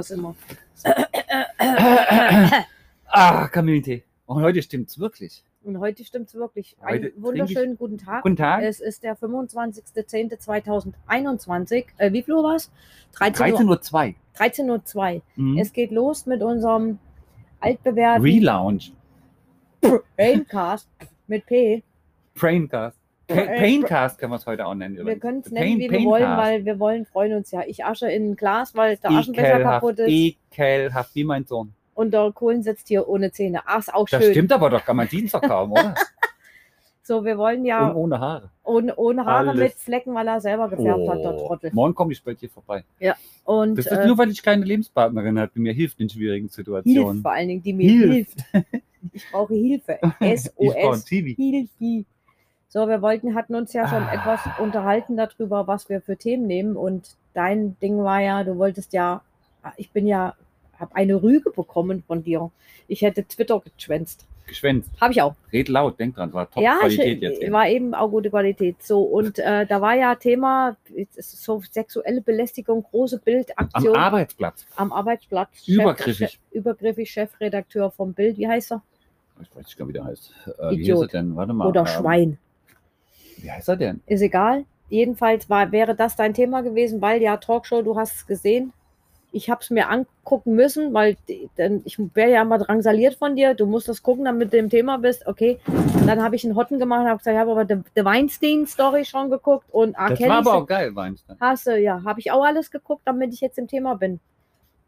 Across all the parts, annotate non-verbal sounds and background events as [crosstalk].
das immer. ah, Kamillentee. Und heute stimmt's wirklich. Und heute stimmt es wirklich. Heute Einen wunderschönen guten Tag. Guten Tag. Es ist der 25.10.2021. Äh, wie viel Uhr war es? 13 Uhr. 13.02 13.02 Uhr. zwei. Mhm. Es geht los mit unserem altbewährten Relaunch. Braincast mit P. Braincast. Pa Äh, Paincast können wir es heute auch nennen. Wir übrigens. können es Pain- nennen, wie wir wollen, Paincast. weil wir wollen, freuen uns ja. Ich asche in ein Glas, weil der Aschenbecher kaputt ist. ekelhaft, wie mein Sohn. Und der Kohlen sitzt hier ohne Zähne. Ach, ist auch Das schön. stimmt aber doch, kann man Dienstag kaum, oder? [laughs] So, wir wollen Und ja ohne Haare. ohne, ohne Haare Alles. mit Flecken, weil er selber gefärbt hat, der Oh, Trottel. morgen komme ich bei dir vorbei. Und Das ist äh, nur, weil ich keine Lebenspartnerin habe, die mir hilft in schwierigen Situationen. vor allen Dingen, die mir Hilft. hilft. Ich brauche Hilfe. [laughs] Ich brauche ein SOS. TV. Hilfe. So, wir wollten, hatten uns ja schon Ah. etwas unterhalten darüber, was wir für Themen nehmen. Und dein Ding war ja, du wolltest ja, ich bin ja, habe eine Rüge bekommen von dir. Ich hätte Twitter geschwänzt. Geschwänzt. Habe ich auch. Red laut, denk dran, war Ja, Top-Qualität ich, jetzt. eben. war eben auch gute Qualität. So, und [laughs] äh, da war ja Thema, so sexuelle Belästigung, große Am Bildaktion Arbeitsplatz. am Arbeitsplatz. Übergriffig. Chef, übergriffig Chefredakteur vom Bild. Wie heißt er? Ich weiß nicht gar, wie der heißt. Äh, wie Idiot. heißt er denn? Warte mal. Oder ähm, Schwein. Wie heißt er denn? Ist egal. Jedenfalls war, wäre das dein Thema gewesen, weil ja Talkshow, du hast es gesehen. Ich habe es mir angucken müssen, weil denn ich wäre ja immer drangsaliert von dir. Du musst das gucken, damit du im Thema bist. Okay. Und dann habe ich einen Hotten gemacht und habe gesagt, ich habe aber die, die Weinstein-Story schon geguckt und R. Das Kelly war aber auch geil, Weinstein. Hast du, ja, habe ich auch alles geguckt, damit ich jetzt im Thema bin.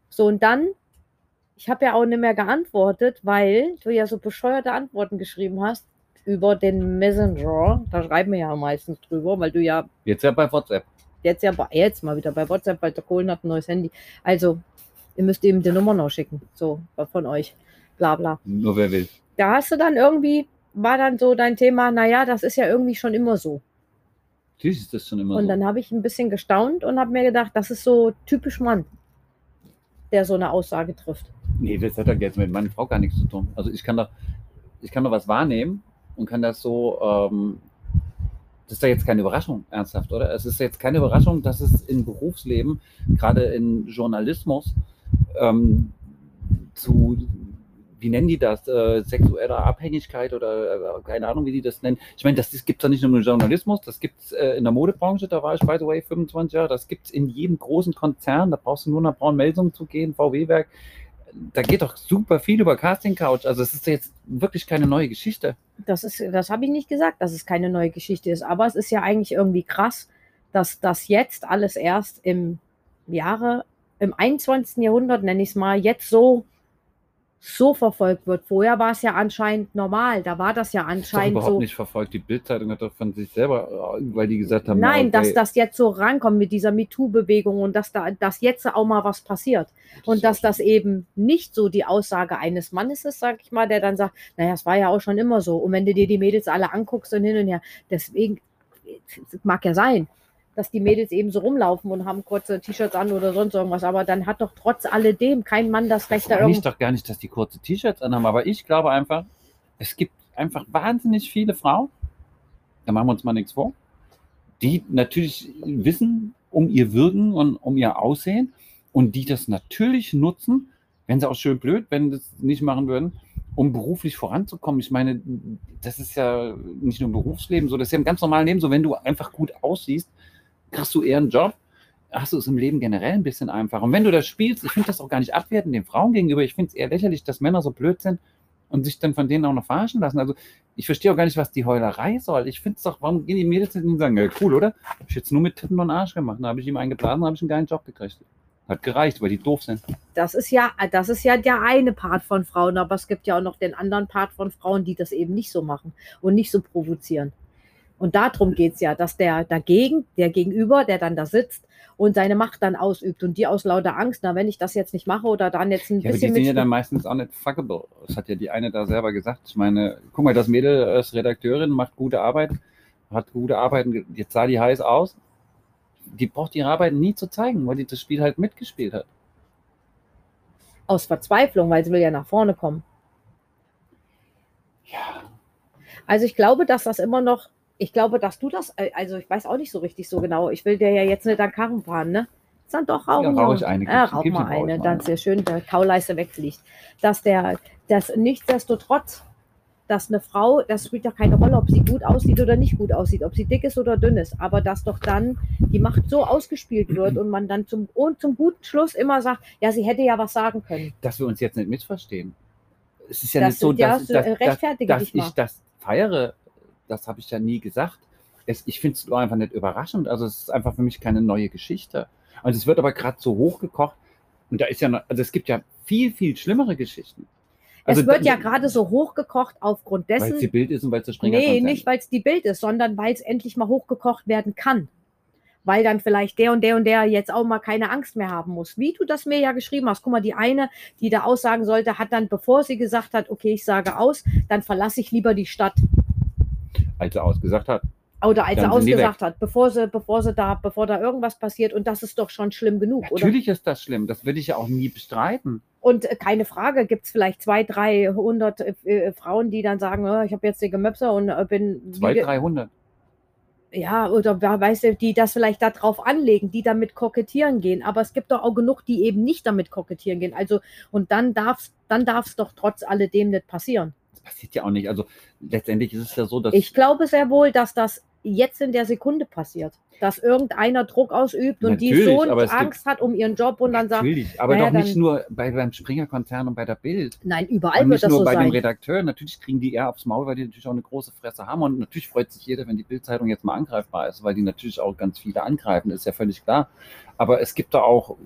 So, und dann, ich habe ja auch nicht mehr geantwortet, weil du ja so bescheuerte Antworten geschrieben hast über den Messenger. Da schreiben wir ja meistens drüber, weil du ja Jetzt ja bei WhatsApp. jetzt ja bei, jetzt mal wieder bei WhatsApp, weil der Kohlen hat ein neues Handy. Also, ihr müsst ihm die Nummer noch schicken, so von euch. Bla bla. Nur wer will. Da hast du dann irgendwie, war dann so dein Thema, naja, das ist ja irgendwie schon immer so. Natürlich ist das schon immer Und so. dann habe ich ein bisschen gestaunt und habe mir gedacht, das ist so typisch Mann, der so eine Aussage trifft. Nee, das hat doch jetzt mit meiner Frau gar nichts zu tun. Also ich kann doch, ich kann doch was wahrnehmen und kann das so, ähm, das ist doch jetzt keine Überraschung, ernsthaft, oder? Es ist jetzt keine Überraschung, dass es im Berufsleben, gerade in Journalismus, ähm, zu, wie nennen die das, äh, sexueller Abhängigkeit oder äh, keine Ahnung, wie die das nennen. Ich meine, das, das gibt es ja nicht nur im Journalismus, das gibt es äh, in der Modebranche, da war ich, by the way, 25 Jahre, das gibt es in jedem großen Konzern, da brauchst du nur nach Braun-Melsung zu gehen, VW-Werk, da geht doch super viel über Casting Couch. Also es ist jetzt wirklich keine neue Geschichte. Das ist, das habe ich nicht gesagt, dass es keine neue Geschichte ist, aber es ist ja eigentlich irgendwie krass, dass das jetzt alles erst im Jahre, im 21. Jahrhundert, nenne ich es mal, jetzt so, so verfolgt wird. Vorher war es ja anscheinend normal, da war das ja Das anscheinend überhaupt so. nicht verfolgt. Die Bildzeitung hat doch von sich selber, äh, weil die gesagt haben, Nein, okay, dass das jetzt so rankommt mit dieser MeToo-Bewegung und dass da, dass jetzt auch mal was passiert. Und dass das eben nicht so die Aussage eines Mannes ist, sag ich mal, der dann sagt, naja, es war ja auch schon immer so. Und wenn du dir die Mädels alle anguckst und hin und her, deswegen, es mag ja sein, dass die Mädels eben so rumlaufen und haben kurze T-Shirts an oder sonst irgendwas, aber dann hat doch trotz alledem kein Mann das Recht, da meine ich irgendwie. doch gar nicht, dass die kurze T-Shirts anhaben, aber ich glaube einfach, es gibt einfach wahnsinnig viele Frauen, da machen wir uns mal nichts vor, die natürlich wissen um ihr Wirken und um ihr Aussehen und die das natürlich nutzen, wenn sie auch schön blöd, wenn sie das nicht machen würden, um beruflich voranzukommen. Ich meine, das ist ja nicht nur im Berufsleben so, das ist ja im ganz normalen Leben so, wenn du einfach gut aussiehst, kriegst du eher einen Job, hast du es im Leben generell ein bisschen einfacher. Und wenn du das spielst, ich finde das auch gar nicht abwertend den Frauen gegenüber, ich finde es eher lächerlich, dass Männer so blöd sind und sich dann von denen auch noch verarschen lassen. Also ich verstehe auch gar nicht, was die Heulerei soll. Ich finde es doch, warum gehen die Mädels nicht und sagen, ja, cool, oder? Hab ich jetzt nur mit Titten und Arsch gemacht. Dann habe ich ihm eingeblasen, habe ich einen geilen Job gekriegt. Hat gereicht, weil die doof sind. Das ist ja, das ist ja der eine Part von Frauen, aber es gibt ja auch noch den anderen Part von Frauen, die das eben nicht so machen und nicht so provozieren. Und darum geht es ja, dass der dagegen, der Gegenüber, der dann da sitzt und seine Macht dann ausübt und die aus lauter Angst, na, wenn ich das jetzt nicht mache oder dann jetzt ein Ja, aber die bisschen sind ja dann meistens auch nicht fuckable. Das hat ja die eine da selber gesagt. Ich meine, guck mal, das Mädel ist Redakteurin, macht gute Arbeit, hat gute Arbeit, jetzt sah die heiß aus. Die braucht ihre Arbeit nie zu zeigen, weil die das Spiel halt mitgespielt hat. aus Verzweiflung, weil sie will ja nach vorne kommen. Ja, Also ich glaube, dass das immer noch, ich glaube, dass du das, äh, also ich weiß auch nicht so richtig so genau, ich will dir ja jetzt nicht an Karren fahren, ne? jetzt dann doch rauchen. Ja, rauche ich eine, Ja, rauch mal eine, dann ist ja schön, der Kauleiste wegfliegt. Dass der, dass nichtsdestotrotz, dass eine Frau, das spielt ja keine Rolle, ob sie gut aussieht oder nicht gut aussieht, ob sie dick ist oder dünn ist, aber dass doch dann die Macht so ausgespielt wird und man dann zum, und zum guten Schluss immer sagt, ja, sie hätte ja was sagen können. Dass wir uns jetzt nicht missverstehen. Es ist ja Das nicht so, sind ja dass, dass, dass, dass ich das feiere. Das habe ich ja nie gesagt. Es, ich finde es nur einfach nicht überraschend. Also es ist einfach für mich keine neue Geschichte. Also es wird aber gerade so hochgekocht. Und da ist ja, noch, also es gibt ja viel, viel schlimmere Geschichten. Also es wird ja gerade so hochgekocht aufgrund Weil es dessen, die Bild ist und weil es der Springer Nee, nicht weil es die Bild ist, sondern weil es endlich mal hochgekocht werden kann. Weil dann vielleicht der und der und der jetzt auch mal keine Angst mehr haben muss. Wie du das mir ja geschrieben hast. Guck mal, die eine, die da aussagen sollte, hat dann, bevor sie gesagt hat, okay, ich sage aus, dann verlasse ich lieber die Stadt. Als er ausgesagt hat. Oder als er die ausgesagt hat, bevor sie, bevor sie da, bevor da irgendwas passiert. Und das ist doch schon schlimm genug, oder? Natürlich ist das schlimm. Das würde ich ja auch nie bestreiten. Und äh, keine Frage, gibt es vielleicht zwei, 300 äh, äh, Frauen, die dann sagen, äh, ich habe jetzt die Gemöpse und äh, bin. 200, 300. ja, oder wer weißt du, die das vielleicht darauf anlegen, die damit kokettieren gehen. Aber es gibt doch auch genug, die eben nicht damit kokettieren gehen. Also, und dann darf es dann darf's doch trotz alledem nicht passieren. Das passiert ja auch nicht. Also letztendlich ist es ja so, dass Ich glaube sehr wohl, dass das jetzt in der Sekunde passiert. Dass irgendeiner Druck ausübt und die Natürlich, so es gibt- Angst hat um ihren Job und dann sagt, Natürlich, aber naja, doch nicht nur bei, beim Springer-Konzern und bei der Bild. nein, überall Und wird nicht das nur so bei dem sein. Redakteur. Natürlich kriegen die eher aufs Maul, weil die natürlich auch eine große Fresse haben. Und natürlich freut sich jeder, wenn die Bild-Zeitung jetzt mal angreifbar ist, weil die natürlich auch ganz viele angreifen, ist ja völlig klar. Aber es gibt da auch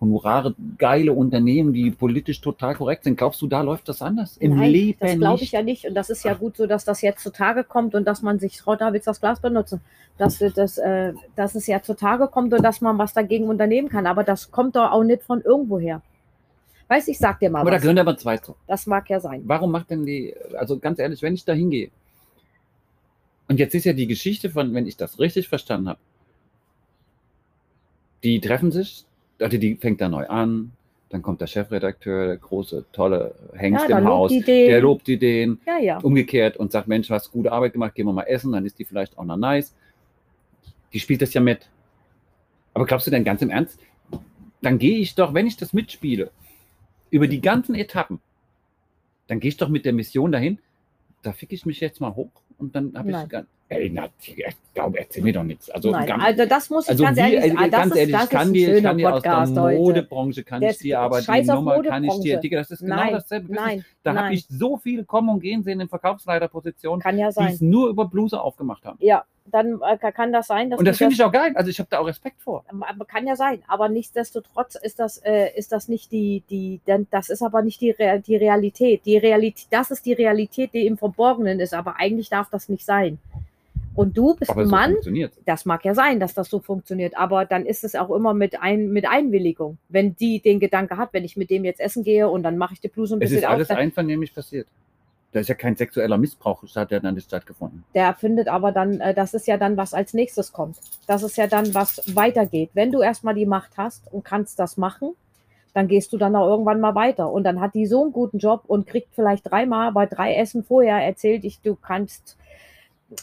honorare, geile Unternehmen, die politisch total korrekt sind. Glaubst du, da läuft das anders? Im Nein, Leben das glaube ich ja nicht. Und das ist ja gut so, dass das jetzt zutage kommt und dass man sich, Frau Davids, das Glas benutzen, dass, das, äh, dass es ja zutage kommt und dass man was dagegen unternehmen kann. Aber das kommt doch auch nicht von irgendwoher. Weiß ich, sag dir mal Aber da was. gehören aber zwei zu. Das mag ja sein. Warum macht denn die, also ganz ehrlich, wenn ich da hingehe, und jetzt ist ja die Geschichte von, wenn ich das richtig verstanden habe, die treffen sich, also die fängt da neu an, dann kommt der Chefredakteur, der große, tolle Hengst Ja, im lobt Haus, den. der lobt die den, Ja, ja. umgekehrt und sagt, Mensch, du hast gute Arbeit gemacht, gehen wir mal essen, dann ist die vielleicht auch noch nice. Die spielt das ja mit. Aber glaubst du denn ganz im Ernst, dann gehe ich doch, wenn ich das mitspiele, über die ganzen Etappen, dann gehe ich doch mit der Mission dahin, da fick ich mich jetzt mal hoch und dann habe ich ey, na, ich glaube, erzähl mir doch nichts. Also, Nein, ganz, also das muss ich also ganz ehrlich ey, sagen. Das ganz ist, ehrlich, das ich kann ist dir, ich kann dir aus der. Modebranche, kann Der ich ist dir, aber die Nummer kann ich dir, Modebranche. Digga, das ist genau Nein, dasselbe. Nein, Da habe ich so viele kommen und gehen sehen in Verkaufsleiterpositionen, ja die es nur über Bluse aufgemacht haben. Ja, dann äh, kann das sein, dass Und das finde ich auch geil. Also ich habe da auch Respekt vor. Kann ja sein, aber nichtsdestotrotz ist das, äh, ist das nicht die, die, denn das ist aber nicht die, Re die Realität. Die Realität, das ist die Realität, die im Verborgenen ist, aber eigentlich darf das nicht sein. Und du bist Aber ein so Mann, funktioniert. das mag ja sein, dass das so funktioniert, aber dann ist es auch immer mit, ein, mit Einwilligung. Wenn die den Gedanke hat, wenn ich mit dem jetzt essen gehe und dann mache ich die Bluse ein Es bisschen ist auf, alles dann, einvernehmlich passiert. Da ist ja kein sexueller Missbrauch statt, der dann nicht stattgefunden. der findet aber dann, äh, das ist ja dann, was als nächstes kommt. Das ist ja dann, was weitergeht. Wenn du erstmal die Macht hast und kannst das machen, dann gehst du dann auch irgendwann mal weiter. Und dann hat die so einen guten Job und kriegt vielleicht dreimal bei drei Essen vorher erzählt, ich, du kannst,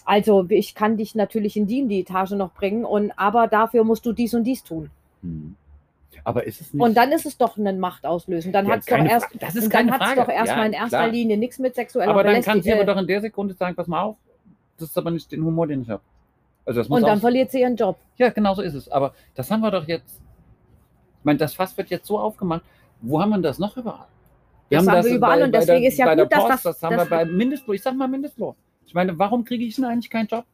also ich kann dich natürlich in die, in die Etage noch bringen, und aber dafür musst du dies und dies tun. Hm. Aber ist es nicht. Und dann ist es doch ein Machtauslösen. Dann Ja, hat es doch erst, das ist dann keine hat's Frage. doch erstmal Ja, in erster klar. Linie nichts mit sexueller aber dann kann sie aber doch in der Sekunde sagen, pass mal auf, das ist aber nicht den Humor, den ich habe. Also Und dann verliert sie ihren Job. Ja, genau so ist es. Aber das haben wir doch jetzt. Ich meine, das Fass wird jetzt so aufgemacht. Wo haben wir das noch überall? Das haben wir überall und deswegen ist ja bei gut, der dass Post, das- das haben das- wir bei Mindestlohn. Ich sag mal Mindestlohn. Ich meine, warum kriege ich denn eigentlich keinen Job?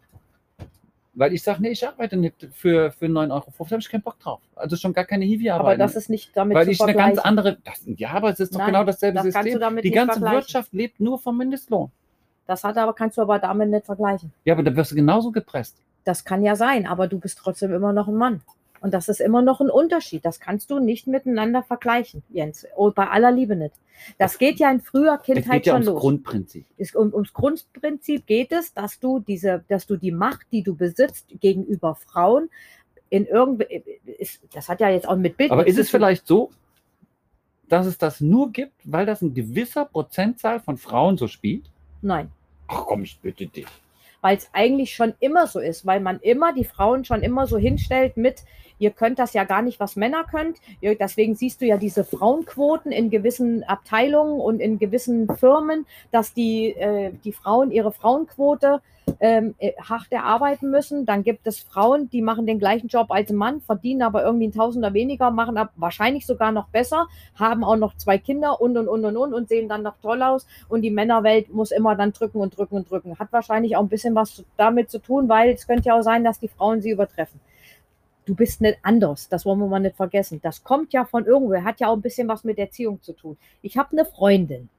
Weil ich sage, nee, ich arbeite nicht für, für 9,50 Euro. Da habe ich keinen Bock drauf. Also schon gar keine hiwi Aber arbeit das ist nicht damit Weil zu ich eine ganz andere. Das, ja, aber es ist doch Nein, genau dasselbe das System. Die ganze. Wirtschaft lebt nur vom Mindestlohn. Das hat aber, kannst du aber damit nicht vergleichen. Ja, aber da wirst du genauso gepresst. Das kann ja sein, aber du bist trotzdem immer noch ein Mann. Und das ist immer noch ein Unterschied. Das kannst du nicht miteinander vergleichen, Jens. Oh, bei aller Liebe nicht. Das geht ja in früher Es Kindheit geht ja schon ums los. Grundprinzip. Es, um, ums Grundprinzip geht es, dass du diese, dass du die Macht, die du besitzt gegenüber Frauen, in irgendwie, ist, das hat ja jetzt auch mit Bild. Aber ist es vielleicht so, dass es das nur gibt, weil das ein gewisser Prozentzahl von Frauen so spielt? Nein. Ach komm, ich bitte dich. weil es eigentlich schon immer so ist, weil man immer die Frauen schon immer so hinstellt mit, ihr könnt das ja gar nicht, was Männer könnt. Ihr, deswegen siehst du ja diese Frauenquoten in gewissen Abteilungen und in gewissen Firmen, dass die, äh, die Frauen ihre Frauenquote ähm, äh, hart erarbeiten müssen. Dann gibt es Frauen, die machen den gleichen Job als ein Mann, verdienen aber irgendwie ein Tausender weniger, machen ab, wahrscheinlich sogar noch besser, haben auch noch zwei Kinder und und und und und und sehen dann noch toll aus. Und die Männerwelt muss immer dann drücken und drücken und drücken. Hat wahrscheinlich auch ein bisschen was damit zu tun, weil es könnte ja auch sein, dass die Frauen sie übertreffen. Du bist nicht anders, das wollen wir mal nicht vergessen. Das kommt ja von irgendwo, hat ja auch ein bisschen was mit Erziehung zu tun. Ich habe eine Freundin,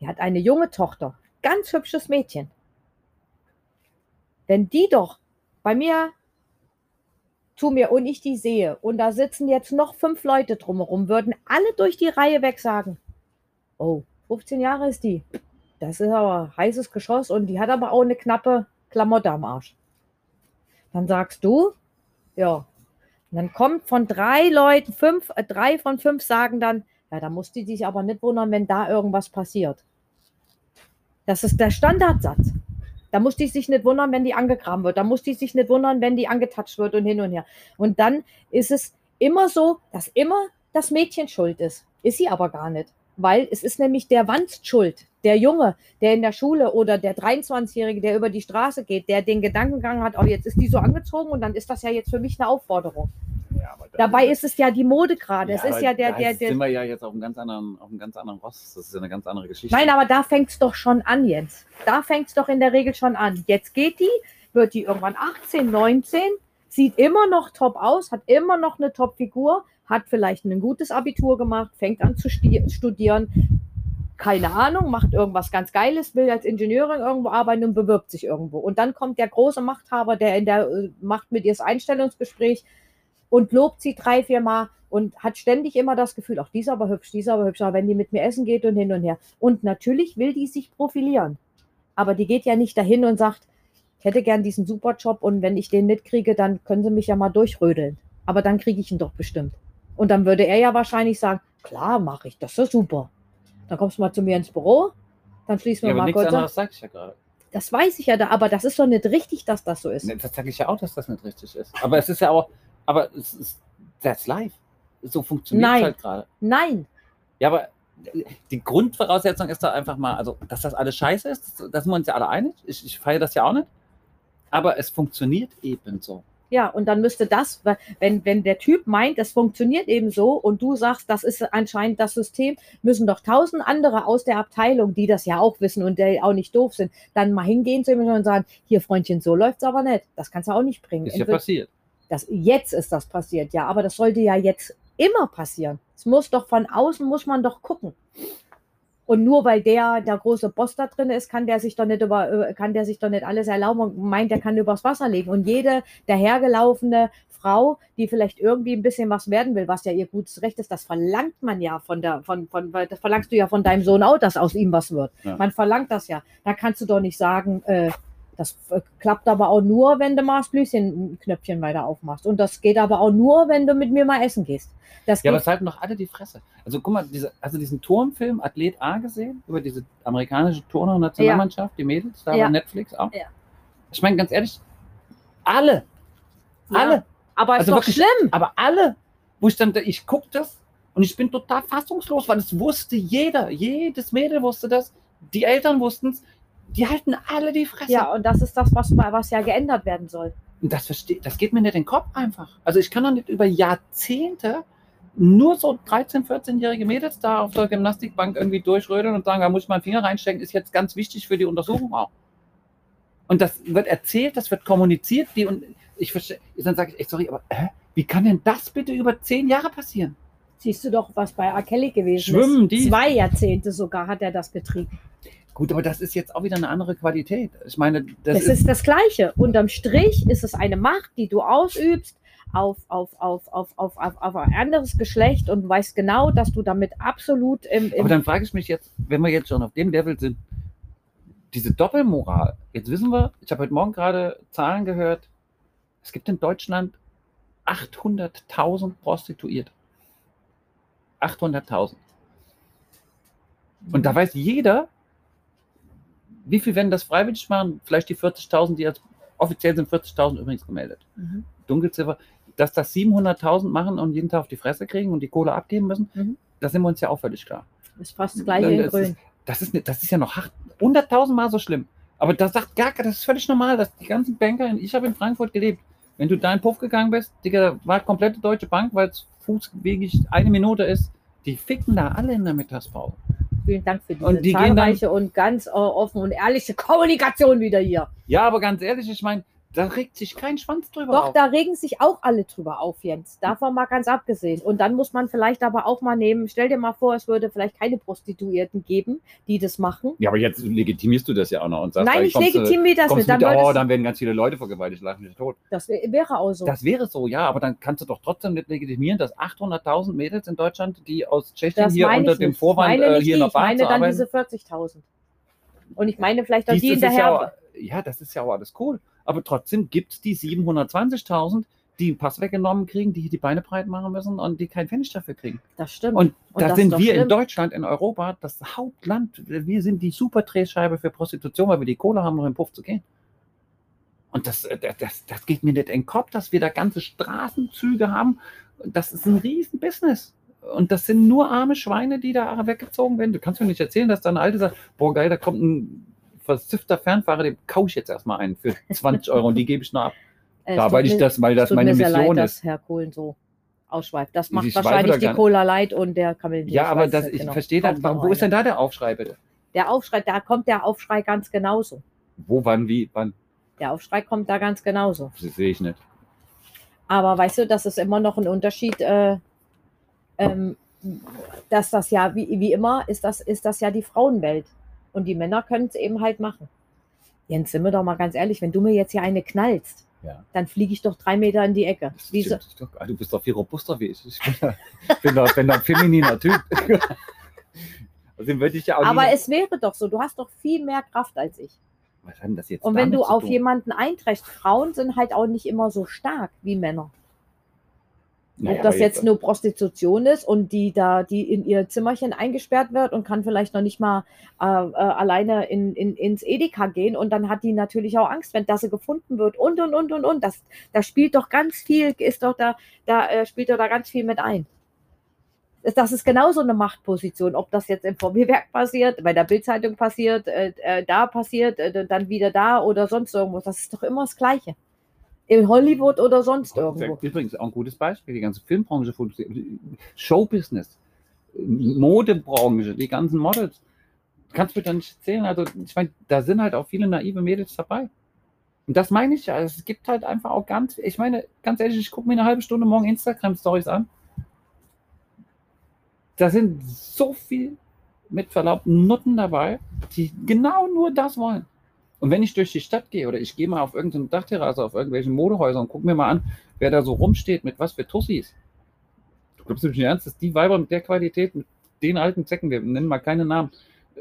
die hat eine junge Tochter, ganz hübsches Mädchen wenn die doch bei mir zu mir und ich die sehe und da sitzen jetzt noch fünf Leute drumherum, würden alle durch die Reihe weg sagen, oh, 15 Jahre ist die. Das ist aber heißes Geschoss und die hat aber auch eine knappe Klamotte am Arsch. Dann sagst du, ja. Und dann kommt von drei Leuten, fünf, äh, drei von fünf sagen dann, ja, da muss die sich aber nicht wundern, wenn da irgendwas passiert. Das ist der Standardsatz. Da muss die sich nicht wundern, wenn die angegraben wird. Da muss die sich nicht wundern, wenn die angetatscht wird und hin und her. Und dann ist es immer so, dass immer das Mädchen schuld ist. Ist sie aber gar nicht. Weil es ist nämlich der Wanst schuld. Der Junge, der in der Schule oder der 23-Jährige, der über die Straße geht, der den Gedankengang hat, oh, jetzt ist die so angezogen und dann ist das ja jetzt für mich eine Aufforderung. Ja, Dabei ist es ja die Mode gerade. Ja, es ist ja der, der, der. sind wir ja jetzt auf einem ganz anderen, auf einem ganz anderen Ross. Das ist ja eine ganz andere Geschichte. Nein, aber da fängt es doch schon an jetzt. Da fängt es doch in der Regel schon an. Jetzt geht die, wird die irgendwann 18, 19, sieht immer noch top aus, hat immer noch eine Top-Figur, hat vielleicht ein gutes Abitur gemacht, fängt an zu studieren, keine Ahnung, macht irgendwas ganz Geiles, will als Ingenieurin irgendwo arbeiten und bewirbt sich irgendwo. Und dann kommt der große Machthaber, der in der äh, macht mit ihr das Einstellungsgespräch, und lobt sie drei, vier Mal und hat ständig immer das Gefühl, auch die ist aber hübsch, die ist aber hübsch, aber wenn die mit mir essen geht und hin und her. Und natürlich will die sich profilieren. Aber die geht ja nicht dahin und sagt, ich hätte gern diesen Superjob und wenn ich den nicht kriege, dann können sie mich ja mal durchrödeln. Aber dann kriege ich ihn doch bestimmt. Und dann würde er ja wahrscheinlich sagen, klar mache ich, das ist super. Dann kommst du mal zu mir ins Büro, dann schließen wir ja, mal kurz. Das sag ich ja gerade. Das weiß ich ja da, aber das ist doch nicht richtig, dass das so ist. Nee, das sage ich ja auch, dass das nicht richtig ist. Aber es ist ja auch, aber es ist, that's life. So funktioniert es halt gerade. Nein. Ja, aber die Grundvoraussetzung ist da einfach mal, also, dass das alles scheiße ist, da sind wir uns ja alle einig. Ich, ich feiere das ja auch nicht. Aber es funktioniert eben so. Ja, und dann müsste das, wenn, wenn der Typ meint, es funktioniert eben so und du sagst, das ist anscheinend das System, müssen doch tausend andere aus der Abteilung, die das ja auch wissen und die auch nicht doof sind, dann mal hingehen zu ihm und sagen, hier Freundchen, so läuft es aber nicht. Das kannst du auch nicht bringen. Ist ja passiert. Das, jetzt ist das passiert, ja, aber das sollte ja jetzt immer passieren. Es muss doch von außen, muss man doch gucken. Und nur weil der der große Boss da drin ist, kann der sich doch nicht über, äh, kann der sich doch nicht alles erlauben und meint, der kann übers Wasser legen. Und jede dahergelaufene Frau, die vielleicht irgendwie ein bisschen was werden will, was ja ihr gutes Recht ist, das verlangt man ja von der, von, von, das verlangst du ja von deinem Sohn auch, dass aus ihm was wird. Ja. Man verlangt das ja. Da kannst du doch nicht sagen, äh, das klappt aber auch nur, wenn du mal das Blüschenknöpfchen weiter aufmachst. Und das geht aber auch nur, wenn du mit mir mal essen gehst. Das ja, aber es halten doch alle die Fresse. Also guck mal, diese, also diesen Turmfilm Athlet A gesehen, über diese amerikanische Turner-Nationalmannschaft, ja. die Mädels, da ja. bei Netflix auch. Ja. Ich meine, ganz ehrlich, alle, alle. Aber also ist wirklich, schlimm. Aber alle, wo ich dann, ich gucke das und ich bin total fassungslos, weil es wusste jeder, jedes Mädel wusste das, die Eltern wussten es, die halten alle die Fresse. Ja, und das ist das, was, was ja geändert werden soll. Das, versteht, das geht mir nicht in den Kopf einfach. Also ich kann doch nicht über Jahrzehnte nur so 13-, 14-jährige Mädels da auf der Gymnastikbank irgendwie durchrödeln und sagen, da muss ich meinen Finger reinstecken, ist jetzt ganz wichtig für die Untersuchung auch. Und das wird erzählt, das wird kommuniziert, die und ich verstehe, dann sage ich, ey, sorry, aber hä? wie kann denn das bitte über zehn Jahre passieren? Siehst du doch, was bei R. Kelly gewesen Schwimmen, ist. Die Zwei Jahrzehnte sogar hat er das getrieben. Gut, aber das ist jetzt auch wieder eine andere Qualität. Ich meine, das, das ist, ist, das Gleiche. Unterm Strich ist es eine Macht, die du ausübst auf, auf, auf, auf, auf, auf, auf ein anderes Geschlecht und weißt genau, dass du damit absolut im, im Aber dann frage ich mich jetzt, wenn wir jetzt schon auf dem Level sind, diese Doppelmoral. Jetzt wissen wir, ich habe heute Morgen gerade Zahlen gehört, es gibt in Deutschland 800.000 Prostituierte. 800.000. Und da weiß jeder, wie viel werden das freiwillig machen? Vielleicht die 40.000, die jetzt offiziell sind 40.000 übrigens gemeldet. Mhm. Dunkelziffer. dass das 700.000 machen und jeden Tag auf die Fresse kriegen und die Kohle abgeben müssen, Mhm. da sind wir uns ja auch völlig klar. Das ist fast das gleiche in Grün. ist, das, ist, nicht- das ist ja noch acht- 100.000 Mal so schlimm. Aber das sagt gar das ist völlig normal, dass die ganzen Banker, ich habe in Frankfurt gelebt, wenn du da in Puff gegangen bist, Digga, war komplette Deutsche Bank, weil es fußwegig eine Minute ist, die ficken da alle in der Mittagspause. Vielen Dank für diese Und die gehen dann- zahlreiche und ganz äh, offen und ehrliche Kommunikation wieder hier. Ja, aber ganz ehrlich, ich meine, da regt sich kein Schwanz drüber Doch, auf. da regen sich auch alle drüber auf, Jens. Davon mal ganz abgesehen. Und dann muss man vielleicht aber auch mal nehmen, stell dir mal vor, es würde vielleicht keine Prostituierten geben, die das machen. Ja, aber jetzt legitimierst du das ja auch noch und sagst, Nein, ich legitimiere das du Dann mit, oh, es- dann werden ganz viele Leute vergewaltigt, lach mich tot. das wär- wäre auch so. Das wäre so, ja, aber dann kannst du doch trotzdem nicht legitimieren, dass 800.000 Mädels in Deutschland, die aus Tschechien Das hier unter ich dem nicht. Vorwand ich meine äh, nicht hier die, nach ich Bahn meine zu dann arbeiten. diese 40.000. Und ich meine vielleicht auch Dies, die ja, hinterher. auch, ja, das ist ja auch alles cool. Aber trotzdem gibt es die 720.000, die einen Pass weggenommen kriegen, die die Beine breit machen müssen und die keinen Pfennig dafür kriegen. Das stimmt. Und, Und da das sind wir in schlimm. Deutschland, in Europa, das Hauptland. Wir sind die super Drehscheibe für Prostitution, weil wir die Kohle haben, um in den Puff zu gehen. Und das, äh, das, das geht mir nicht in den Kopf, dass wir da ganze Straßenzüge haben. Das ist ein Riesen-Business. Und das sind nur arme Schweine, die da weggezogen werden. Du kannst mir nicht erzählen, dass da ein Alte sagt, boah geil, da kommt ein versiffter Fernfahrer, dem kaufe ich jetzt erstmal einen für [laughs] 20 Euro und die gebe ich noch ab. Äh, Da, es weil ich das, weil es das meine Mission leid, ist. Herr Kohlen so ausschweift. Das macht wahrscheinlich die Cola Light und der Kamel. Ja, aber das, ich genau. verstehe noch wo ist denn da der Aufschrei bitte? Der Aufschrei, da kommt der Aufschrei ganz genauso. Wo, wann, wie, wann? Der Aufschrei kommt da ganz genauso. Das sehe ich nicht. Aber weißt du, das ist immer noch ein Unterschied, äh, ähm, dass das ja, wie, wie immer, ist das, ist das ja die Frauenwelt. Und die Männer können es eben halt machen. Jens, sind wir doch mal ganz ehrlich, wenn du mir jetzt hier eine knallst, Ja. dann fliege ich doch drei Meter in die Ecke. So, Du bist doch viel robuster wie ich. Ich bin, da, ich bin, doch, bin ein femininer Typ. [laughs] Also ja auch aber es wäre doch so, du hast doch viel mehr Kraft als ich. Was hat das jetzt Und wenn du auf tun? jemanden einträchst, Frauen sind halt auch nicht immer so stark wie Männer. Naja, Ob das jetzt nur Prostitution ist und die da, die in ihr Zimmerchen eingesperrt wird und kann vielleicht noch nicht mal äh, äh, alleine in, in, ins Edeka gehen und dann hat die natürlich auch Angst, wenn das sie gefunden wird und und und und und. Das, da spielt doch ganz viel, ist doch da, da äh, spielt doch da ganz viel mit ein. Das- Das ist genauso eine Machtposition, ob das jetzt im VW-Werk passiert, bei der Bildzeitung passiert, äh, äh, da passiert, äh, dann wieder da oder sonst irgendwo. Das ist doch immer das Gleiche. In Hollywood oder sonst irgendwo. Übrigens auch ein gutes Beispiel. Die ganze Filmbranche, Showbusiness, Modebranche, die ganzen Models. Kannst du mir dann nicht erzählen. Also, ich meine, da sind halt auch viele naive Mädels dabei. Und das meine ich ja. Also, es gibt halt einfach auch ganz, ich meine, ganz ehrlich, ich gucke mir eine halbe Stunde morgen Instagram-Stories an. Da sind so viel mit Verlaub Nutten dabei, die genau nur das wollen. Und wenn ich durch die Stadt gehe oder ich gehe mal auf irgendeine Dachterrasse, auf irgendwelchen Modehäusern und gucke mir mal an, wer da so rumsteht, mit was für Tussis. Du glaubst nicht ernst, dass die Weiber mit der Qualität, mit den alten Zecken, wir nennen mal keine Namen, äh,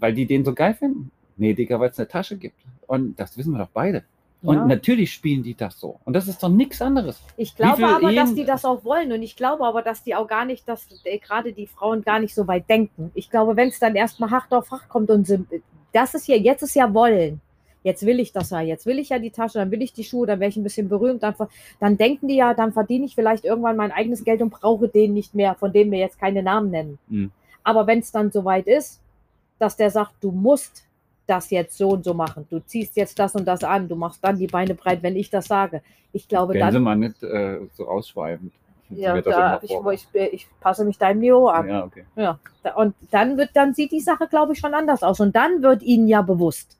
weil die den so geil finden? Nee, Digga, weil es eine Tasche gibt. Und das wissen wir doch beide. Und Ja. natürlich spielen die das so. Und das ist doch nichts anderes. Ich glaube aber, dass Ehen- die das auch wollen. Und ich glaube aber, dass die auch gar nicht, dass äh, gerade die Frauen gar nicht so weit denken. Ich glaube, wenn es dann erstmal hart auf hart kommt und sie, das ist ja, jetzt ist ja wollen. Jetzt will ich das ja, jetzt will ich ja die Tasche, dann will ich die Schuhe, dann wäre ich ein bisschen berühmt. Dann, dann denken die ja, dann verdiene ich vielleicht irgendwann mein eigenes Geld und brauche den nicht mehr, von dem wir jetzt keine Namen nennen. Mhm. Aber wenn es dann soweit ist, dass der sagt, du musst das jetzt so und so machen, du ziehst jetzt das und das an, du machst dann die Beine breit, wenn ich das sage. Ich glaube, Werden dann Sie mal nicht äh, so ausschweifend. Ja, Mir das da, immer ich, vor- ich, ich passe mich deinem Niveau an. Ja, okay. Da- Und dann wird, dann sieht die Sache, glaube ich, schon anders aus. Und dann wird ihnen ja bewusst,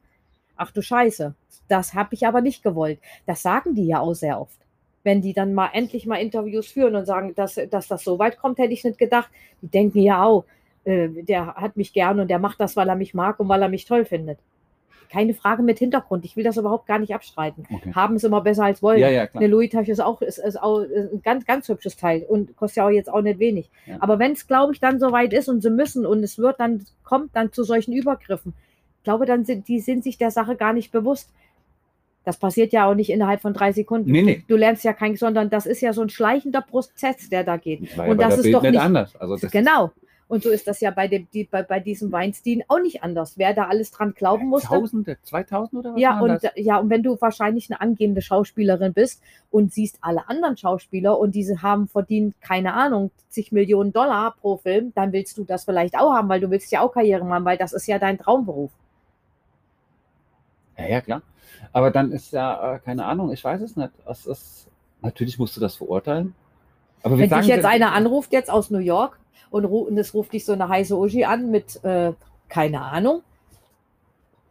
ach du Scheiße, das habe ich aber nicht gewollt. Das sagen die ja auch sehr oft. Wenn die dann mal endlich mal Interviews führen und sagen, dass, dass das so weit kommt, hätte ich nicht gedacht. Die denken ja auch, äh, der hat mich gern und der macht das, weil er mich mag und weil er mich toll findet. Keine Frage mit Hintergrund. Ich will das überhaupt gar nicht abstreiten. okay. Haben es immer besser als wollen. Ja, ja. Eine Louis-Tasche ist auch, ist, ist auch ein ganz, ganz hübsches Teil und kostet ja auch jetzt auch nicht wenig. Ja. Aber wenn es, glaube ich, dann soweit ist und sie müssen und es wird dann, kommt dann zu solchen Übergriffen, ich glaube, dann sind die sind sich der Sache gar nicht bewusst. Das passiert ja auch nicht innerhalb von drei Sekunden. Nee, nee. Du lernst ja kein, sondern das ist ja so ein schleichender Prozess, der da geht. Und das ist Bild doch nicht nicht- anders. Also das genau. Und so ist das ja bei, dem, die, bei, bei diesem Weinstein auch nicht anders. Wer da alles dran glauben musste. Tausende, 2000 oder was? Ja und, das? ja, und wenn du wahrscheinlich eine angehende Schauspielerin bist und siehst alle anderen Schauspieler und diese haben verdient, keine Ahnung, zig Millionen Dollar pro Film, dann willst du das vielleicht auch haben, weil du willst ja auch Karriere machen, weil das ist ja dein Traumberuf. Ja, ja, klar. Aber dann ist ja, äh, keine Ahnung, ich weiß es nicht. Es ist, natürlich musst du das verurteilen. Aber Wenn dich jetzt einer anruft, jetzt aus New York, und, und es ruft dich so eine heiße Uschi an mit, äh, keine Ahnung,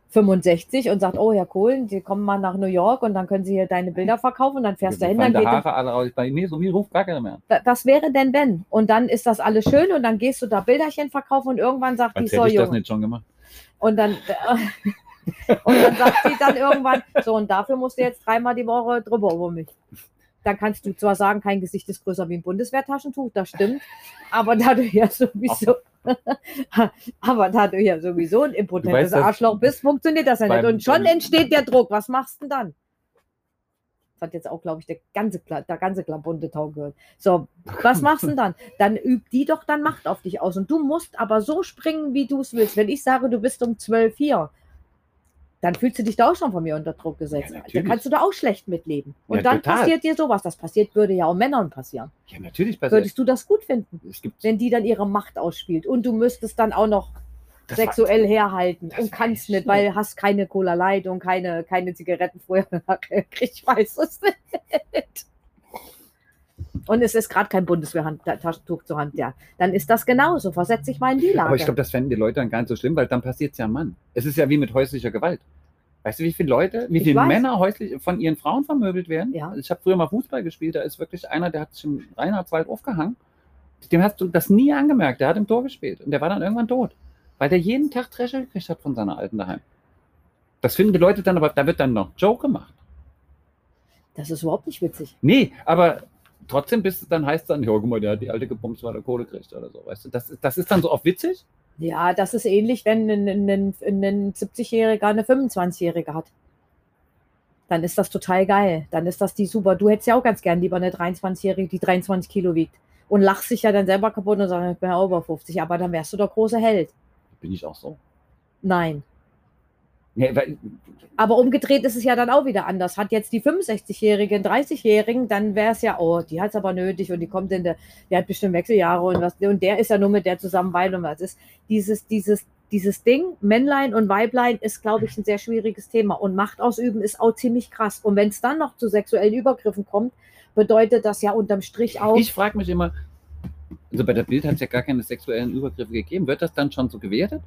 65 und sagt, oh Herr Kohlen, Sie kommen mal nach New York und dann können Sie hier deine Bilder verkaufen und dann fährst du Mir hin, dann geht die Haare alle raus. Bei mir, so mir ruft gar keiner mehr was wäre denn wenn? Und dann ist das alles schön und dann gehst du da Bilderchen verkaufen und irgendwann sagt die Als so, hätte ich das nicht schon gemacht. Und dann, [laughs] und dann sagt sie dann irgendwann, so und dafür musst du jetzt dreimal die Woche drüber über mich. Dann kannst du zwar sagen, kein Gesicht ist größer wie ein Bundeswehrtaschentuch, das stimmt, aber da du ja sowieso, [laughs] aber da du ja sowieso ein impotentes weißt, Arschloch bist, funktioniert das ja nicht. Und schon entsteht der Druck. Was machst du denn dann? Das hat jetzt auch, glaube ich, der ganze, der ganze Klabundetau gehört. So, was machst du denn dann? Dann übt die doch dann Macht auf dich aus. Und du musst aber so springen, wie du es willst. Wenn ich sage, du bist um 12 hier, dann fühlst du dich da auch schon von mir unter Druck gesetzt. Ja, da natürlich. kannst du da auch schlecht mitleben. Und Ja, dann total. passiert dir sowas. Das passiert, würde ja auch Männern passieren. Ja, natürlich passiert. Würdest du das gut finden, wenn die dann ihre Macht ausspielt? Und du müsstest dann auch noch das war- sexuell herhalten das und kannst ich nicht, weil hast keine Cola Light und keine, keine Zigaretten vorher. [laughs] Ich weiß es nicht. Und es ist gerade kein Bundeswehrtaschentuch zur Hand, ja. Dann ist das genauso. Versetz dich mal in die Lage. Aber ich glaube, das fänden die Leute dann gar nicht so schlimm, weil dann passiert es ja am Mann. Es ist ja wie mit häuslicher Gewalt. Weißt du, wie viele Leute, wie Ich viele weiß. Männer häuslich von ihren Frauen vermöbelt werden? Ja. Ich habe früher mal Fußball gespielt, da ist wirklich einer, der hat sich im Reinhardswald aufgehangen. Dem hast du das nie angemerkt, der hat im Tor gespielt und der war dann irgendwann tot. Weil der jeden Tag Dresche gekriegt hat von seiner alten daheim. Das finden die Leute dann, aber da wird dann noch Joke gemacht. das ist überhaupt nicht witzig. Nee, aber trotzdem bist du dann heißt dann, ja, guck mal, der hat die alte gebumst, weil er Kohle kriegt oder so. Weißt du, das, das ist dann so oft witzig. Ja, das ist ähnlich, wenn ein, ein, ein, ein 70-Jähriger eine 25-Jährige hat. Dann ist das total geil. Dann ist das die super. Du hättest ja auch ganz gern lieber eine 23-Jährige, die 23 Kilo wiegt. Und lachst dich ja dann selber kaputt und sagst, ich bin ja über 50. Aber dann wärst du der große Held. Bin ich auch so. Nein. Nee, Aber umgedreht ist es ja dann auch wieder anders. Hat jetzt die 65-Jährige einen 30-Jährigen, dann wäre es ja, oh, die hat es aber nötig und die kommt in der, der hat bestimmt Wechseljahre und was, und der ist ja nur mit der zusammen, weil und was ist. Dieses, dieses, dieses Ding, Männlein und Weiblein, ist, glaube ich, ein sehr schwieriges Thema. Und Macht ausüben ist auch ziemlich krass. Und wenn es dann noch zu sexuellen Übergriffen kommt, bedeutet das ja unterm Strich auch. Ich frage mich immer, also bei der Bild hat es ja gar keine sexuellen Übergriffe gegeben. Wird das dann schon so gewertet?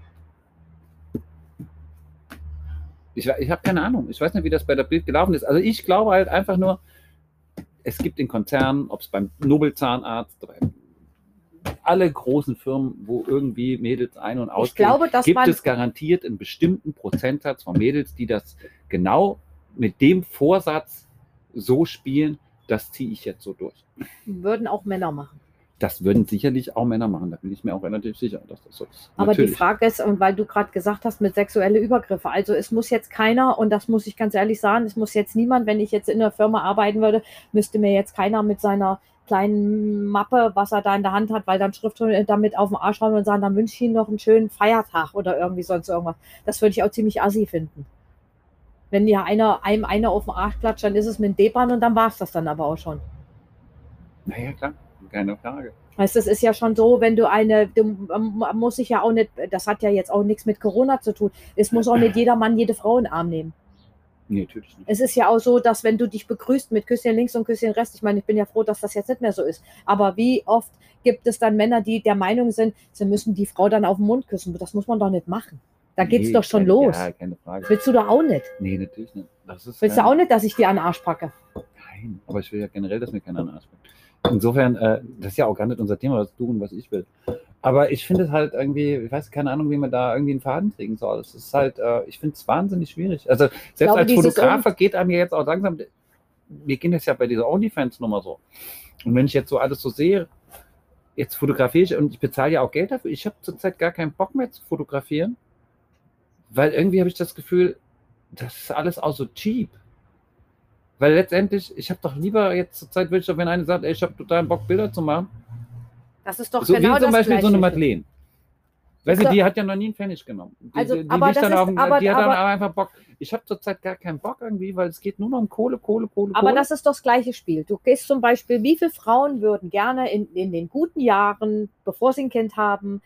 Ich, ich habe keine Ahnung. Ich weiß nicht, wie das bei der Bild gelaufen ist. Also ich glaube halt einfach nur, es gibt in Konzernen, ob es beim Nobelzahnarzt, alle großen Firmen, wo irgendwie Mädels ein- und ausgehen, glaube, gibt es garantiert einen bestimmten Prozentsatz von Mädels, die das genau mit dem Vorsatz so spielen, das ziehe ich jetzt so durch. würden auch Männer machen. Das würden sicherlich auch Männer machen, da bin ich mir auch relativ sicher, dass das so ist. Aber Natürlich. die Frage ist, und weil du gerade gesagt hast, mit sexuelle Übergriffe, also es muss jetzt keiner, und das muss ich ganz ehrlich sagen, es muss jetzt niemand, wenn ich jetzt in einer Firma arbeiten würde, müsste mir jetzt keiner mit seiner kleinen Mappe, was er da in der Hand hat, weil dann Schrift damit auf den Arsch hauen und sagen, dann wünsche ich Ihnen noch einen schönen Feiertag oder irgendwie sonst irgendwas. Das würde ich auch ziemlich assi finden. Wenn dir einer, einem einer auf den Arsch klatscht, dann ist es mit dem Depan und dann war es das dann aber auch schon. Naja, klar, keine Frage. Heißt, das ist ja schon so, wenn du eine, du muss sich ja auch nicht, das hat ja jetzt auch nichts mit Corona zu tun. Es muss auch nicht jeder Mann jede Frau in den Arm nehmen. Nee, natürlich nicht. Es ist ja auch so, dass wenn du dich begrüßt mit Küsschen links und Küsschen rechts, ich meine, ich bin ja froh, dass das jetzt nicht mehr so ist. Aber wie oft gibt es dann Männer, die der Meinung sind, sie müssen die Frau dann auf den Mund küssen? Das muss man doch nicht machen. Da geht's Nee, doch schon keine, los. Ja, keine Frage. Das willst du doch auch nicht. Nee, natürlich nicht. Das ist Willst du kein- auch nicht, dass ich dir an den Arsch packe? Nein, aber ich will ja generell, dass mir keiner an den Arsch packt. Insofern, äh, das ist ja auch gar nicht unser Thema, was du und was ich will. Aber ich finde es halt irgendwie, ich weiß keine Ahnung, wie man da irgendwie einen Faden kriegen soll. Es ist halt, äh, ich finde es wahnsinnig schwierig. Also selbst glaube, als dieses Fotograf geht einem ja jetzt auch langsam, mir ging das ja bei dieser OnlyFans-Nummer so. Und wenn ich jetzt so alles so sehe, jetzt fotografiere ich und ich bezahle ja auch Geld dafür. Ich habe zurzeit gar keinen Bock mehr zu fotografieren, weil irgendwie habe ich das Gefühl, das ist alles auch so cheap. Weil letztendlich, ich habe doch lieber jetzt zur Zeit, will ich doch, wenn einer sagt, ey, ich habe total Bock, Bilder zu machen. Das ist doch So genau wie zum Beispiel so Gleiche. eine Madeleine. Weißt du, So. die hat ja noch nie einen Pfennig genommen. Die, Also, die, die aber liegt das dann ist- auf dem, aber- die hat dann aber- aber einfach Bock. Ich habe zurzeit gar keinen Bock irgendwie, weil es geht nur noch um Kohle, Kohle, Kohle, Aber Kohle. das ist doch das gleiche Spiel. Du gehst zum Beispiel, wie viele Frauen würden gerne in, in den guten Jahren, bevor sie ein Kind haben,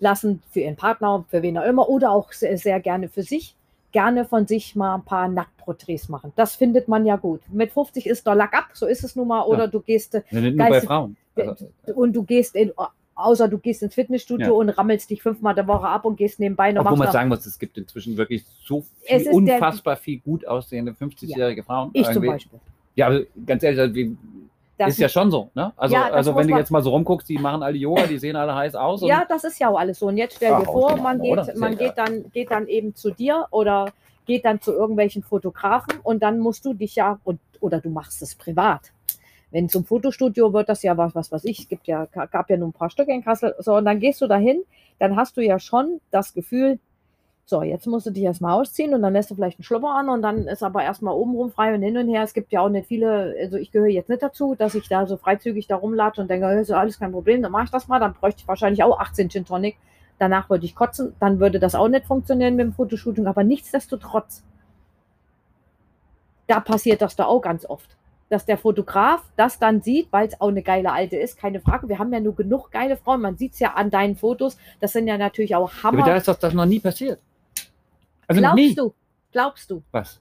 lassen für ihren Partner, für wen auch immer, oder auch sehr, sehr gerne für sich, gerne von sich mal ein paar Nacktporträts machen. Das findet man ja gut. Mit 50 ist der Lack ab, so ist es nun mal, oder Ja. du gehst äh, Ja, nicht nur bei Frauen. Also, und du gehst in, außer du gehst ins Fitnessstudio Ja. und rammelst dich fünfmal der Woche ab und gehst nebenbei noch obwohl man sagen muss, es gibt inzwischen wirklich so viel, ist der- unfassbar viel gut aussehende 50-jährige Frauen. Ich zum Irgendwie. Beispiel. Ja, ganz ehrlich, also wie, Das ist ja schon so. Ne? Also, Ja, also wenn du jetzt mal so rumguckst, die machen alle Yoga, die sehen alle heiß aus. Ja, das ist ja auch alles so. Und jetzt stell dir vor, man, geht, man geht, dann, geht dann eben zu dir oder geht dann zu irgendwelchen Fotografen und dann musst du dich ja, und, oder du machst es privat. Wenn zum Fotostudio wird das ja was, was weiß ich, es gibt ja, gab ja nur ein paar Stücke in Kassel, so, und dann gehst du dahin, dann hast du ja schon das Gefühl, so, jetzt musst du dich erstmal ausziehen und dann lässt du vielleicht einen Schlummer an und dann ist aber erstmal obenrum frei und hin und her. Es gibt ja auch nicht viele, also ich gehöre jetzt nicht dazu, dass ich da so freizügig da rumlatsche und denke, ist alles kein Problem, dann mache ich das mal, dann bräuchte ich wahrscheinlich auch 18 Gin Tonic. Danach würde ich kotzen, dann würde das auch nicht funktionieren mit dem Fotoshooting, aber nichtsdestotrotz, da passiert das da auch ganz oft. Dass der Fotograf das dann sieht, weil es auch eine geile alte ist, keine Frage. Wir haben ja nur genug geile Frauen. Man sieht es ja an deinen Fotos. Das sind ja natürlich auch aber Hammer. da ist doch das noch nie passiert. Also glaubst du? Glaubst du? Was?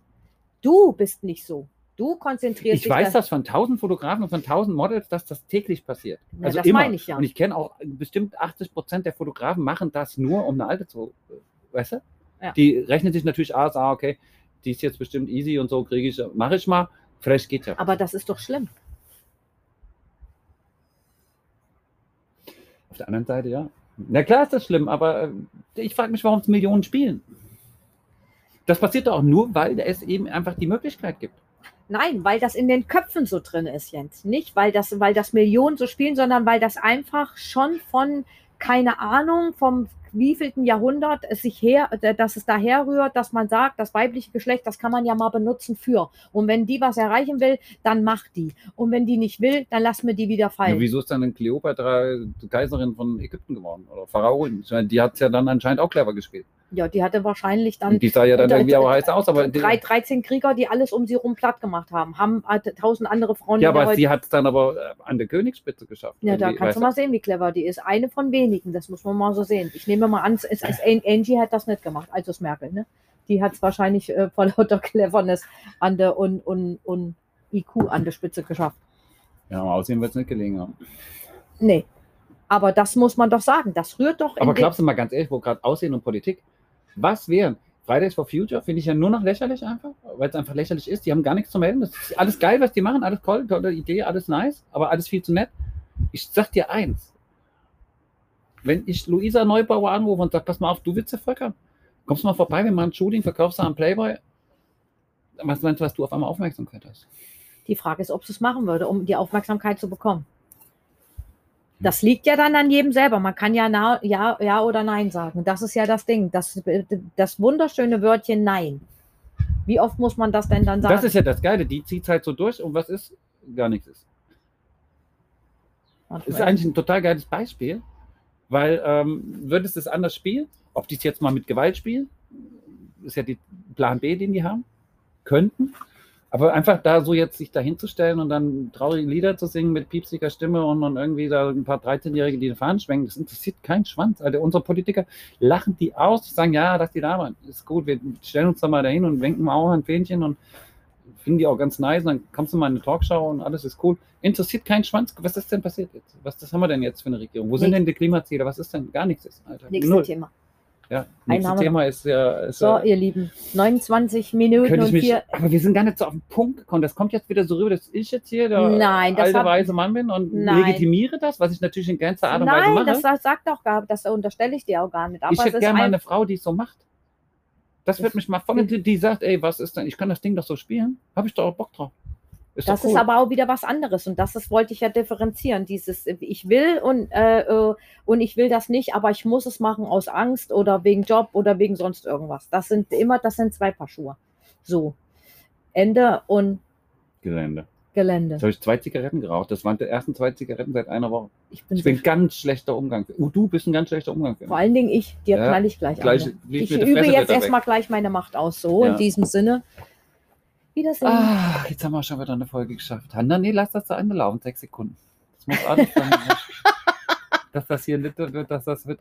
Du bist nicht so. Du konzentrierst Ich dich weiß da- das von tausend Fotografen und von tausend Models, dass das täglich passiert. Ja, also das immer. meine ich ja. Und ich kenne auch bestimmt 80 Prozent der Fotografen machen das nur, um eine alte zu, äh, weißt du? Ja. Die rechnen sich natürlich aus, ah, okay, die ist jetzt bestimmt easy und so kriege ich, mache ich mal. Vielleicht geht ja. Aber das ist doch schlimm. Auf der anderen Seite, ja. Na klar ist das schlimm, aber äh, ich frage mich, warum es Millionen spielen. Das passiert doch auch nur, weil es eben einfach die Möglichkeit gibt. Nein, weil das in den Köpfen so drin ist, Jens. Nicht, weil das, weil das Millionen so spielen, sondern weil das einfach schon von, keine Ahnung, vom wievielten Jahrhundert es sich her, äh, dass es daher rührt, dass man sagt, das weibliche Geschlecht, das kann man ja mal benutzen für. Und wenn die was erreichen will, dann macht die. Und wenn die nicht will, dann lassen wir die wieder Ja, fallen. wieso ist dann Kleopatra die Kaiserin von Ägypten geworden? Oder Pharaonin? Die hat es ja dann anscheinend auch clever gespielt. Ja, die hatte wahrscheinlich dann die sah ja dann da- irgendwie auch heiß aus, aber, drei, 13 Krieger, die alles um sie rum platt gemacht haben, haben äh, tausend andere Frauen. ja, aber sie hat es dann aber äh, an der Königsspitze geschafft. Ja, da kannst du mal sehen, wie clever die ist. Eine von wenigen, das muss man mal so sehen. Ich nehme mal an, es ist, es, Angie hat das nicht gemacht, also es Merkel, ne? Die hat es wahrscheinlich äh, vor lauter [laughs] Cleverness an der und, und, und IQ an der Spitze geschafft. Ja, aber aussehen wird es nicht gelegen haben. Nee. Aber das muss man doch sagen. Das rührt doch Aber glaubst du mal ganz ehrlich, wo gerade Aussehen und Politik, was wären? Fridays for Future finde ich ja nur noch lächerlich einfach, weil es einfach lächerlich ist. Die haben gar nichts zu melden. Das ist alles geil, was die machen, alles toll, tolle Idee, alles nice, aber alles viel zu nett. Ich sag dir eins. Wenn ich Luisa Neubauer anrufe und sage, pass mal auf, du willst Volker, kommst du mal vorbei, wir machen ein Shooting, verkaufst du am Playboy, was meinst du, was du auf einmal Aufmerksamkeit hast? Die Frage ist, ob sie es machen würde, um die Aufmerksamkeit zu bekommen. Das liegt ja dann an jedem selber. Man kann ja, na, ja, ja oder nein sagen. Das ist ja das Ding. Das, das wunderschöne Wörtchen Nein. Wie oft muss man das denn dann sagen? Das ist ja das Geile, die zieht halt so durch und was ist? Gar nichts ist. Das ist eigentlich ein total geiles Beispiel, weil ähm, würdest du es anders spielen, ob die es jetzt mal mit Gewalt spielen, ist ja die Plan B, den die haben, könnten, aber einfach da so jetzt sich da hinzustellen und dann traurige Lieder zu singen mit piepsiger Stimme und, und irgendwie da ein paar 13-Jährige, die den Fahnen schwenken, das interessiert keinen Schwanz. Also unsere Politiker lachen die aus, die sagen, ja, lass die da mal, ist gut, wir stellen uns da mal dahin und wenken mal auch ein Fähnchen und finden die auch ganz nice. Und dann kommst du mal in eine Talkshow und alles ist cool. Interessiert keinen Schwanz. Was ist denn passiert jetzt? Was das haben wir denn jetzt für eine Regierung? Wo sind denn die Klimaziele? Was ist denn? Gar nichts ist, Alter. Nächste Null. Thema. Ja, nächstes Thema ist ja. Ist So, ja ihr Lieben, 29 Minuten und mich, vier. aber wir sind gar nicht so auf den Punkt gekommen. Das kommt jetzt wieder so rüber, dass ich jetzt hier der Nein, alte hab- weise Mann bin und Nein. legitimiere das, was ich natürlich in ganzer Art und Weise Nein, mache. das, das sagt doch gar, das unterstelle ich dir auch gar nicht. Aber ich hätte gerne mal ein, eine Frau, die es so macht. Das Das- wird mich mal voll, die, die sagt, ey, was ist denn, ich kann das Ding doch so spielen. Habe ich doch auch Bock drauf. Ist das cool. ist aber auch wieder was anderes und das ist, wollte ich ja differenzieren. Dieses, ich will und, äh, äh, und ich will das nicht, aber ich muss es machen aus Angst oder wegen Job oder wegen sonst irgendwas. Das sind immer, das sind zwei Paar Schuhe. So. Ende und Gelände. Gelände. Jetzt habe ich zwei Zigaretten geraucht. Das waren die ersten zwei Zigaretten seit einer Woche. Ich bin, Ich so, bin ganz schlechter Umgang. Oh, du bist ein ganz schlechter Umgang. vor allen Dingen ich, dir Ja, knall ich gleich, gleich fliegt Ich übe jetzt erstmal gleich meine Macht aus. So, Ja. in diesem Sinne. Wiedersehen. Ah, jetzt haben wir schon wieder eine Folge geschafft. Hanna, nee, lass das zu Ende laufen. Sechs Sekunden. Das muss alles sein. [laughs] dass das hier nicht, dass das wird